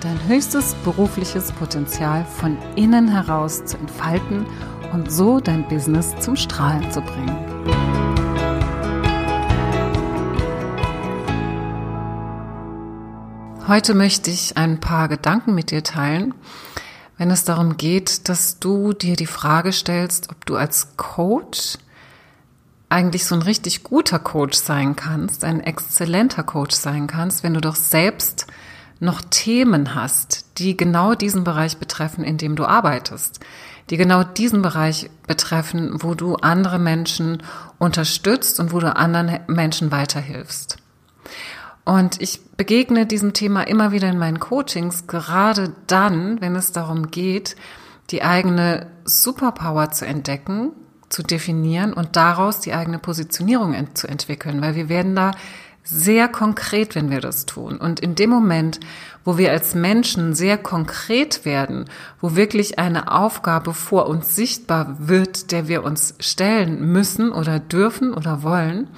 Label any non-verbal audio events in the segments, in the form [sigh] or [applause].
dein höchstes berufliches Potenzial von innen heraus zu entfalten und so dein Business zum Strahlen zu bringen. Heute möchte ich ein paar Gedanken mit dir teilen, wenn es darum geht, dass du dir die Frage stellst, ob du als Coach eigentlich so ein richtig guter Coach sein kannst, ein exzellenter Coach sein kannst, wenn du doch selbst noch Themen hast, die genau diesen Bereich betreffen, in dem du arbeitest, die genau diesen Bereich betreffen, wo du andere Menschen unterstützt und wo du anderen Menschen weiterhilfst. Und ich begegne diesem Thema immer wieder in meinen Coachings, gerade dann, wenn es darum geht, die eigene Superpower zu entdecken, zu definieren und daraus die eigene Positionierung zu entwickeln, weil wir werden da sehr konkret, wenn wir das tun. Und in dem Moment, wo wir als Menschen sehr konkret werden, wo wirklich eine Aufgabe vor uns sichtbar wird, der wir uns stellen müssen oder dürfen oder wollen,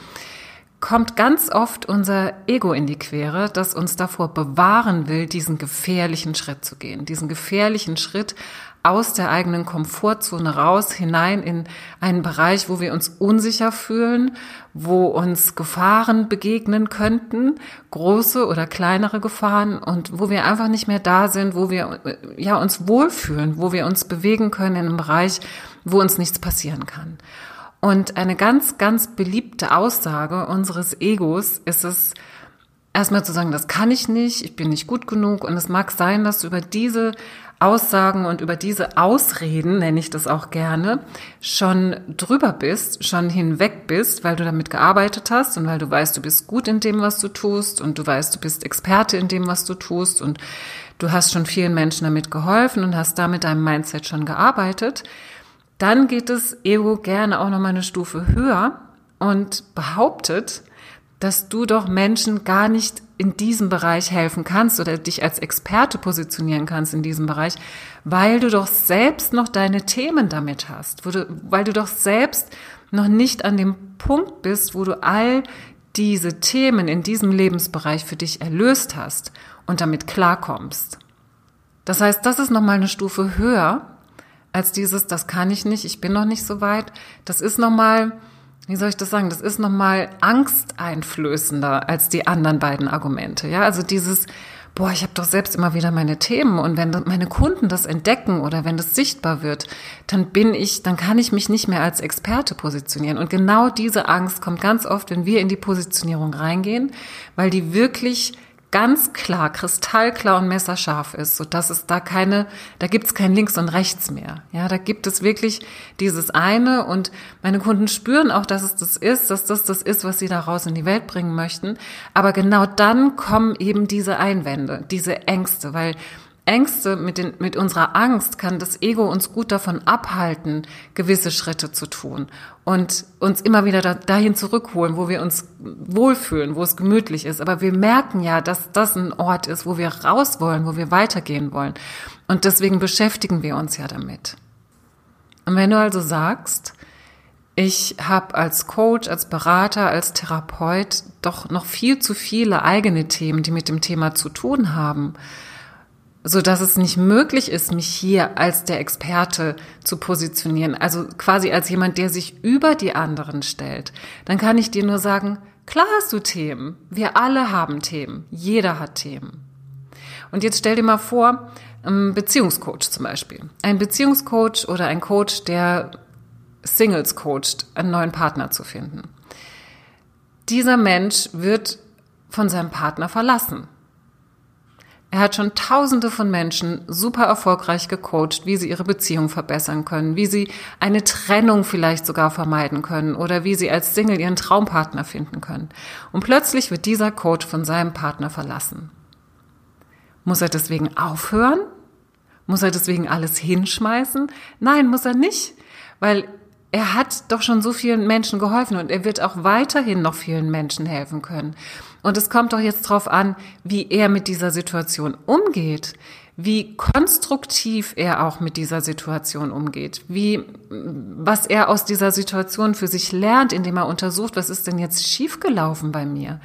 kommt ganz oft unser Ego in die Quere, das uns davor bewahren will, diesen gefährlichen Schritt zu gehen, diesen gefährlichen Schritt aus der eigenen Komfortzone raus hinein in einen Bereich, wo wir uns unsicher fühlen, wo uns Gefahren begegnen könnten, große oder kleinere Gefahren und wo wir einfach nicht mehr da sind, wo wir ja uns wohlfühlen, wo wir uns bewegen können in einem Bereich, wo uns nichts passieren kann. Und eine ganz, ganz beliebte Aussage unseres Egos ist es, erstmal zu sagen, das kann ich nicht, ich bin nicht gut genug. Und es mag sein, dass über diese Aussagen und über diese Ausreden, nenne ich das auch gerne, schon drüber bist, schon hinweg bist, weil du damit gearbeitet hast und weil du weißt, du bist gut in dem, was du tust und du weißt, du bist Experte in dem, was du tust und du hast schon vielen Menschen damit geholfen und hast damit deinem Mindset schon gearbeitet. Dann geht es Ego gerne auch noch mal eine Stufe höher und behauptet, dass du doch Menschen gar nicht in diesem Bereich helfen kannst oder dich als Experte positionieren kannst in diesem Bereich, weil du doch selbst noch deine Themen damit hast, du, weil du doch selbst noch nicht an dem Punkt bist, wo du all diese Themen in diesem Lebensbereich für dich erlöst hast und damit klarkommst. Das heißt, das ist nochmal eine Stufe höher als dieses, das kann ich nicht, ich bin noch nicht so weit. Das ist nochmal wie soll ich das sagen, das ist nochmal angsteinflößender als die anderen beiden Argumente. Ja, also dieses, boah, ich habe doch selbst immer wieder meine Themen und wenn meine Kunden das entdecken oder wenn das sichtbar wird, dann bin ich, dann kann ich mich nicht mehr als Experte positionieren. Und genau diese Angst kommt ganz oft, wenn wir in die Positionierung reingehen, weil die wirklich ganz klar, kristallklar und messerscharf ist, so dass es da keine, da gibt's kein Links und Rechts mehr. Ja, da gibt es wirklich dieses eine und meine Kunden spüren auch, dass es das ist, dass das das ist, was sie daraus in die Welt bringen möchten. Aber genau dann kommen eben diese Einwände, diese Ängste, weil Ängste, mit, den, mit unserer Angst kann das Ego uns gut davon abhalten, gewisse Schritte zu tun und uns immer wieder da, dahin zurückholen, wo wir uns wohlfühlen, wo es gemütlich ist. Aber wir merken ja, dass das ein Ort ist, wo wir raus wollen, wo wir weitergehen wollen. Und deswegen beschäftigen wir uns ja damit. Und wenn du also sagst, ich habe als Coach, als Berater, als Therapeut doch noch viel zu viele eigene Themen, die mit dem Thema zu tun haben, so dass es nicht möglich ist, mich hier als der Experte zu positionieren, also quasi als jemand, der sich über die anderen stellt, dann kann ich dir nur sagen, klar hast du Themen. Wir alle haben Themen. Jeder hat Themen. Und jetzt stell dir mal vor, ein Beziehungscoach zum Beispiel. Ein Beziehungscoach oder ein Coach, der Singles coacht, einen neuen Partner zu finden. Dieser Mensch wird von seinem Partner verlassen. Er hat schon tausende von Menschen super erfolgreich gecoacht, wie sie ihre Beziehung verbessern können, wie sie eine Trennung vielleicht sogar vermeiden können oder wie sie als Single ihren Traumpartner finden können. Und plötzlich wird dieser Coach von seinem Partner verlassen. Muss er deswegen aufhören? Muss er deswegen alles hinschmeißen? Nein, muss er nicht, weil er hat doch schon so vielen Menschen geholfen und er wird auch weiterhin noch vielen Menschen helfen können. Und es kommt doch jetzt darauf an, wie er mit dieser Situation umgeht, wie konstruktiv er auch mit dieser Situation umgeht, wie, was er aus dieser Situation für sich lernt, indem er untersucht, was ist denn jetzt schiefgelaufen bei mir?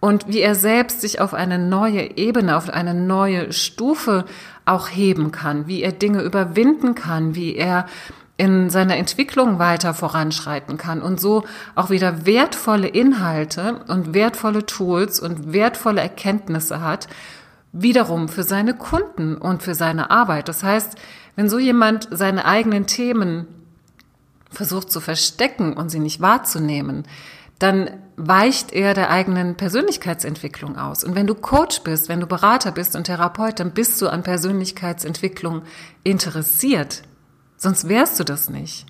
Und wie er selbst sich auf eine neue Ebene, auf eine neue Stufe auch heben kann, wie er Dinge überwinden kann, wie er in seiner Entwicklung weiter voranschreiten kann und so auch wieder wertvolle Inhalte und wertvolle Tools und wertvolle Erkenntnisse hat, wiederum für seine Kunden und für seine Arbeit. Das heißt, wenn so jemand seine eigenen Themen versucht zu verstecken und sie nicht wahrzunehmen, dann weicht er der eigenen Persönlichkeitsentwicklung aus. Und wenn du Coach bist, wenn du Berater bist und Therapeut, dann bist du an Persönlichkeitsentwicklung interessiert. Sonst wärst du das nicht.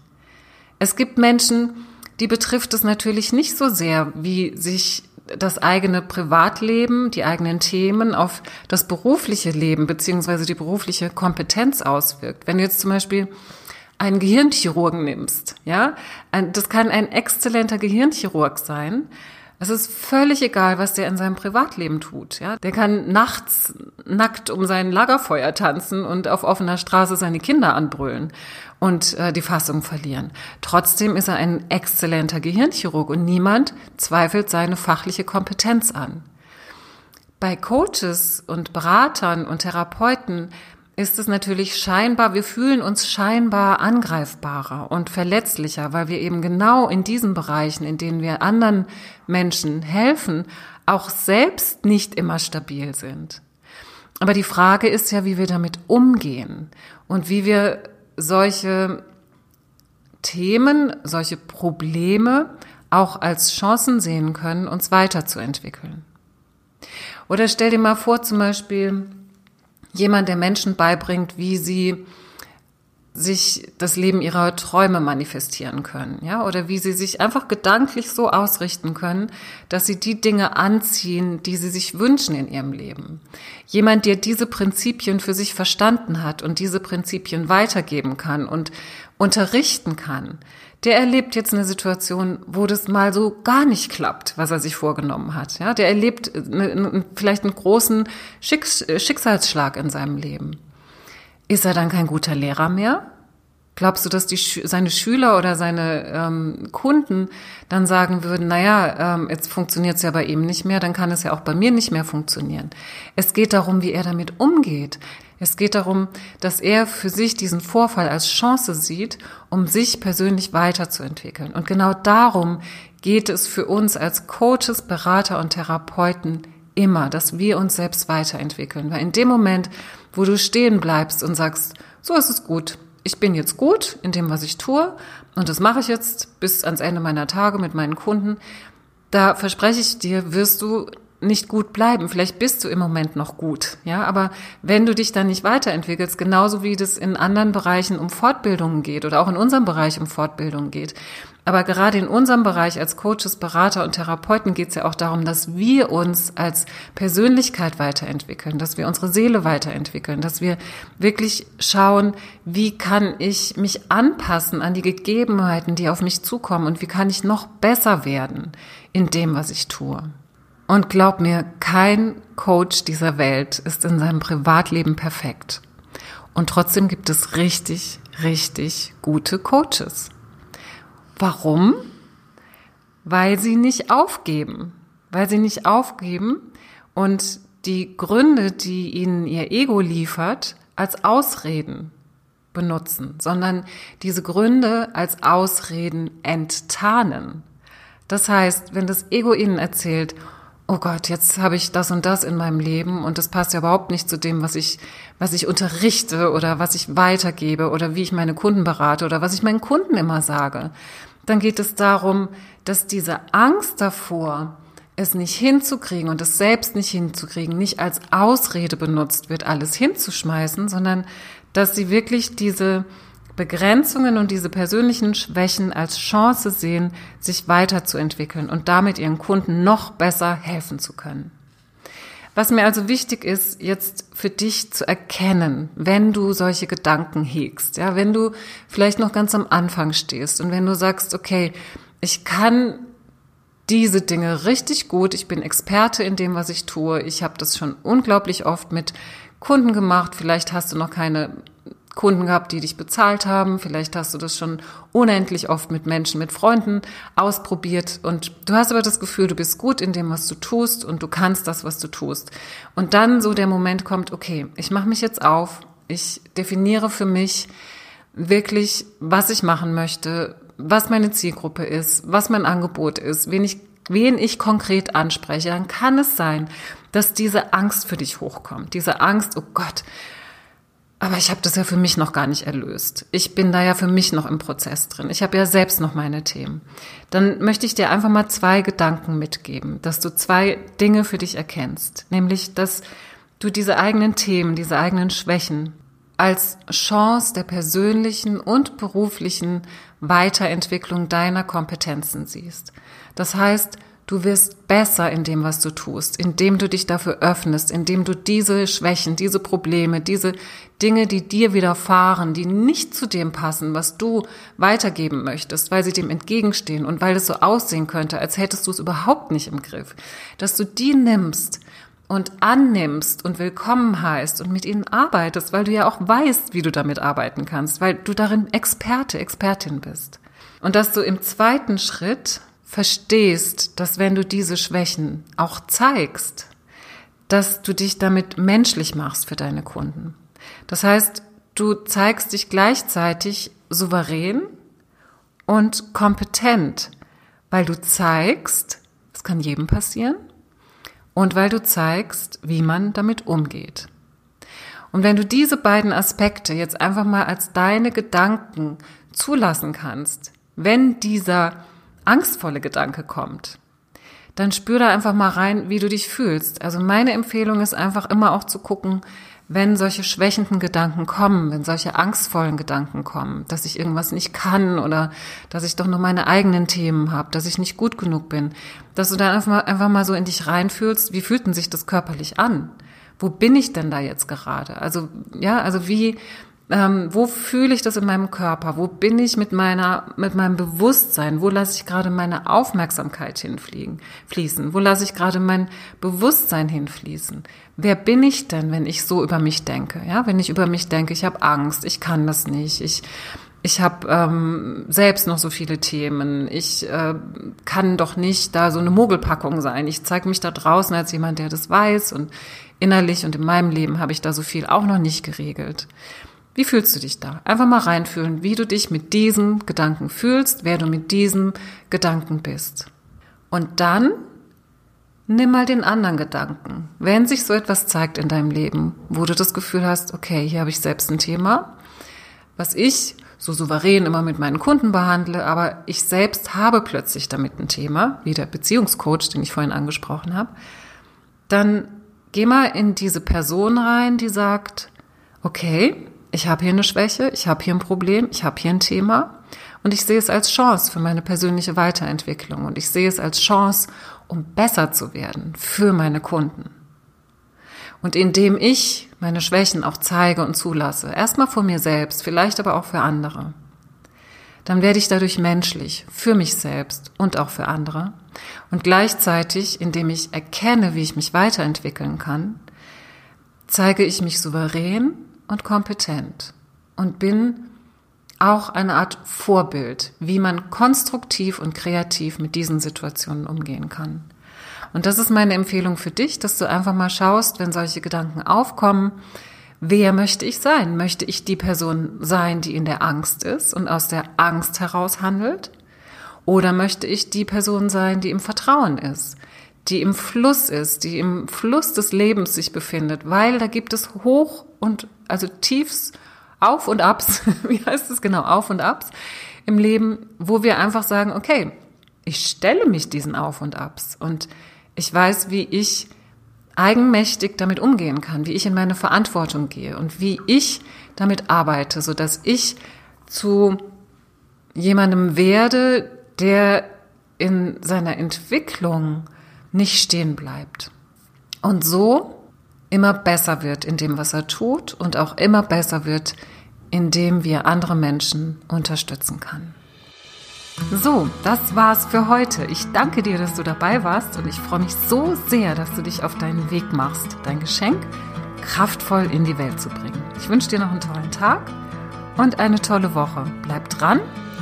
Es gibt Menschen, die betrifft es natürlich nicht so sehr, wie sich das eigene Privatleben, die eigenen Themen auf das berufliche Leben beziehungsweise die berufliche Kompetenz auswirkt. Wenn du jetzt zum Beispiel einen Gehirnchirurgen nimmst, ja, das kann ein exzellenter Gehirnchirurg sein, es ist völlig egal, was der in seinem Privatleben tut. Ja, der kann nachts nackt um sein Lagerfeuer tanzen und auf offener Straße seine Kinder anbrüllen und äh, die Fassung verlieren. Trotzdem ist er ein exzellenter Gehirnchirurg und niemand zweifelt seine fachliche Kompetenz an. Bei Coaches und Beratern und Therapeuten ist es natürlich scheinbar, wir fühlen uns scheinbar angreifbarer und verletzlicher, weil wir eben genau in diesen Bereichen, in denen wir anderen Menschen helfen, auch selbst nicht immer stabil sind. Aber die Frage ist ja, wie wir damit umgehen und wie wir solche Themen, solche Probleme auch als Chancen sehen können, uns weiterzuentwickeln. Oder stell dir mal vor, zum Beispiel, jemand, der Menschen beibringt, wie sie sich das Leben ihrer Träume manifestieren können, ja, oder wie sie sich einfach gedanklich so ausrichten können, dass sie die Dinge anziehen, die sie sich wünschen in ihrem Leben. Jemand, der diese Prinzipien für sich verstanden hat und diese Prinzipien weitergeben kann und unterrichten kann, der erlebt jetzt eine Situation, wo das mal so gar nicht klappt, was er sich vorgenommen hat. Ja, der erlebt eine, vielleicht einen großen Schicksalsschlag in seinem Leben. Ist er dann kein guter Lehrer mehr? Glaubst du, dass die, seine Schüler oder seine ähm, Kunden dann sagen würden, naja, ähm, jetzt funktioniert es ja bei ihm nicht mehr, dann kann es ja auch bei mir nicht mehr funktionieren. Es geht darum, wie er damit umgeht. Es geht darum, dass er für sich diesen Vorfall als Chance sieht, um sich persönlich weiterzuentwickeln. Und genau darum geht es für uns als Coaches, Berater und Therapeuten immer, dass wir uns selbst weiterentwickeln. Weil in dem Moment, wo du stehen bleibst und sagst, so ist es gut, ich bin jetzt gut in dem, was ich tue und das mache ich jetzt bis ans Ende meiner Tage mit meinen Kunden. Da verspreche ich dir, wirst du nicht gut bleiben. Vielleicht bist du im Moment noch gut, ja, aber wenn du dich dann nicht weiterentwickelst, genauso wie das in anderen Bereichen um Fortbildungen geht oder auch in unserem Bereich um Fortbildungen geht, aber gerade in unserem Bereich als Coaches, Berater und Therapeuten geht es ja auch darum, dass wir uns als Persönlichkeit weiterentwickeln, dass wir unsere Seele weiterentwickeln, dass wir wirklich schauen, wie kann ich mich anpassen an die Gegebenheiten, die auf mich zukommen und wie kann ich noch besser werden in dem, was ich tue. Und glaub mir, kein Coach dieser Welt ist in seinem Privatleben perfekt. Und trotzdem gibt es richtig, richtig gute Coaches. Warum? Weil sie nicht aufgeben. Weil sie nicht aufgeben und die Gründe, die ihnen ihr Ego liefert, als Ausreden benutzen, sondern diese Gründe als Ausreden enttarnen. Das heißt, wenn das Ego ihnen erzählt, oh Gott, jetzt habe ich das und das in meinem Leben und das passt ja überhaupt nicht zu dem, was ich, was ich unterrichte oder was ich weitergebe oder wie ich meine Kunden berate oder was ich meinen Kunden immer sage, dann geht es darum, dass diese Angst davor, es nicht hinzukriegen und es selbst nicht hinzukriegen, nicht als Ausrede benutzt wird, alles hinzuschmeißen, sondern dass sie wirklich diese Begrenzungen und diese persönlichen Schwächen als Chance sehen, sich weiterzuentwickeln und damit ihren Kunden noch besser helfen zu können. Was mir also wichtig ist, jetzt für dich zu erkennen, wenn du solche Gedanken hegst, ja, wenn du vielleicht noch ganz am Anfang stehst und wenn du sagst, okay, ich kann diese Dinge richtig gut, ich bin Experte in dem, was ich tue, ich habe das schon unglaublich oft mit Kunden gemacht, vielleicht hast du noch keine Kunden gehabt, die dich bezahlt haben. Vielleicht hast du das schon unendlich oft mit Menschen, mit Freunden ausprobiert und du hast aber das Gefühl, du bist gut in dem, was du tust und du kannst das, was du tust. Und dann so der Moment kommt, okay, ich mache mich jetzt auf, ich definiere für mich wirklich, was ich machen möchte, was meine Zielgruppe ist, was mein Angebot ist, wen ich wen ich konkret anspreche, dann kann es sein, dass diese Angst für dich hochkommt. Diese Angst, oh Gott, aber ich habe das ja für mich noch gar nicht erlöst. Ich bin da ja für mich noch im Prozess drin. Ich habe ja selbst noch meine Themen. Dann möchte ich dir einfach mal zwei Gedanken mitgeben, dass du zwei Dinge für dich erkennst. Nämlich, dass du diese eigenen Themen, diese eigenen Schwächen als Chance der persönlichen und beruflichen Weiterentwicklung deiner Kompetenzen siehst. Das heißt, Du wirst besser in dem, was du tust, indem du dich dafür öffnest, indem du diese Schwächen, diese Probleme, diese Dinge, die dir widerfahren, die nicht zu dem passen, was du weitergeben möchtest, weil sie dem entgegenstehen und weil es so aussehen könnte, als hättest du es überhaupt nicht im Griff, dass du die nimmst und annimmst und willkommen heißt und mit ihnen arbeitest, weil du ja auch weißt, wie du damit arbeiten kannst, weil du darin Experte, Expertin bist. Und dass du im zweiten Schritt verstehst, dass wenn du diese Schwächen auch zeigst, dass du dich damit menschlich machst für deine Kunden. Das heißt, du zeigst dich gleichzeitig souverän und kompetent, weil du zeigst, es kann jedem passieren, und weil du zeigst, wie man damit umgeht. Und wenn du diese beiden Aspekte jetzt einfach mal als deine Gedanken zulassen kannst, wenn dieser angstvolle Gedanke kommt, dann spür da einfach mal rein, wie du dich fühlst. Also meine Empfehlung ist einfach immer auch zu gucken, wenn solche schwächenden Gedanken kommen, wenn solche angstvollen Gedanken kommen, dass ich irgendwas nicht kann oder dass ich doch nur meine eigenen Themen habe, dass ich nicht gut genug bin, dass du dann einfach mal, einfach mal so in dich reinfühlst, wie fühlt denn sich das körperlich an? Wo bin ich denn da jetzt gerade? Also ja, also wie ähm, wo fühle ich das in meinem Körper? Wo bin ich mit meiner, mit meinem Bewusstsein? Wo lasse ich gerade meine Aufmerksamkeit hinfliegen, fließen? Wo lasse ich gerade mein Bewusstsein hinfließen? Wer bin ich denn, wenn ich so über mich denke? Ja, wenn ich über mich denke, ich habe Angst, ich kann das nicht, ich ich habe ähm, selbst noch so viele Themen. Ich äh, kann doch nicht da so eine Mogelpackung sein. Ich zeige mich da draußen als jemand, der das weiß und innerlich und in meinem Leben habe ich da so viel auch noch nicht geregelt. Wie fühlst du dich da? Einfach mal reinfühlen, wie du dich mit diesem Gedanken fühlst, wer du mit diesem Gedanken bist. Und dann nimm mal den anderen Gedanken. Wenn sich so etwas zeigt in deinem Leben, wo du das Gefühl hast, okay, hier habe ich selbst ein Thema, was ich so souverän immer mit meinen Kunden behandle, aber ich selbst habe plötzlich damit ein Thema, wie der Beziehungscoach, den ich vorhin angesprochen habe, dann geh mal in diese Person rein, die sagt, okay, ich habe hier eine Schwäche, ich habe hier ein Problem, ich habe hier ein Thema und ich sehe es als Chance für meine persönliche Weiterentwicklung und ich sehe es als Chance, um besser zu werden für meine Kunden. Und indem ich meine Schwächen auch zeige und zulasse, erstmal vor mir selbst, vielleicht aber auch für andere, dann werde ich dadurch menschlich für mich selbst und auch für andere. Und gleichzeitig, indem ich erkenne, wie ich mich weiterentwickeln kann, zeige ich mich souverän und kompetent und bin auch eine Art Vorbild, wie man konstruktiv und kreativ mit diesen Situationen umgehen kann. Und das ist meine Empfehlung für dich, dass du einfach mal schaust, wenn solche Gedanken aufkommen, wer möchte ich sein? Möchte ich die Person sein, die in der Angst ist und aus der Angst heraus handelt? Oder möchte ich die Person sein, die im Vertrauen ist, die im Fluss ist, die im Fluss des Lebens sich befindet, weil da gibt es Hoch und also Tiefs, Auf und Abs, [laughs] wie heißt es genau, Auf und Abs im Leben, wo wir einfach sagen, okay, ich stelle mich diesen Auf und Abs und ich weiß, wie ich eigenmächtig damit umgehen kann, wie ich in meine Verantwortung gehe und wie ich damit arbeite, so dass ich zu jemandem werde, der in seiner Entwicklung nicht stehen bleibt. und so immer besser wird in dem, was er tut und auch immer besser wird, indem wir andere Menschen unterstützen kann. So, das war's für heute. Ich danke dir, dass du dabei warst und ich freue mich so sehr, dass du dich auf deinen Weg machst, dein Geschenk kraftvoll in die Welt zu bringen. Ich wünsche dir noch einen tollen Tag und eine tolle Woche. Bleib dran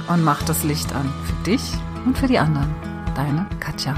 und mach das Licht an für dich und für die anderen. Deine Katja.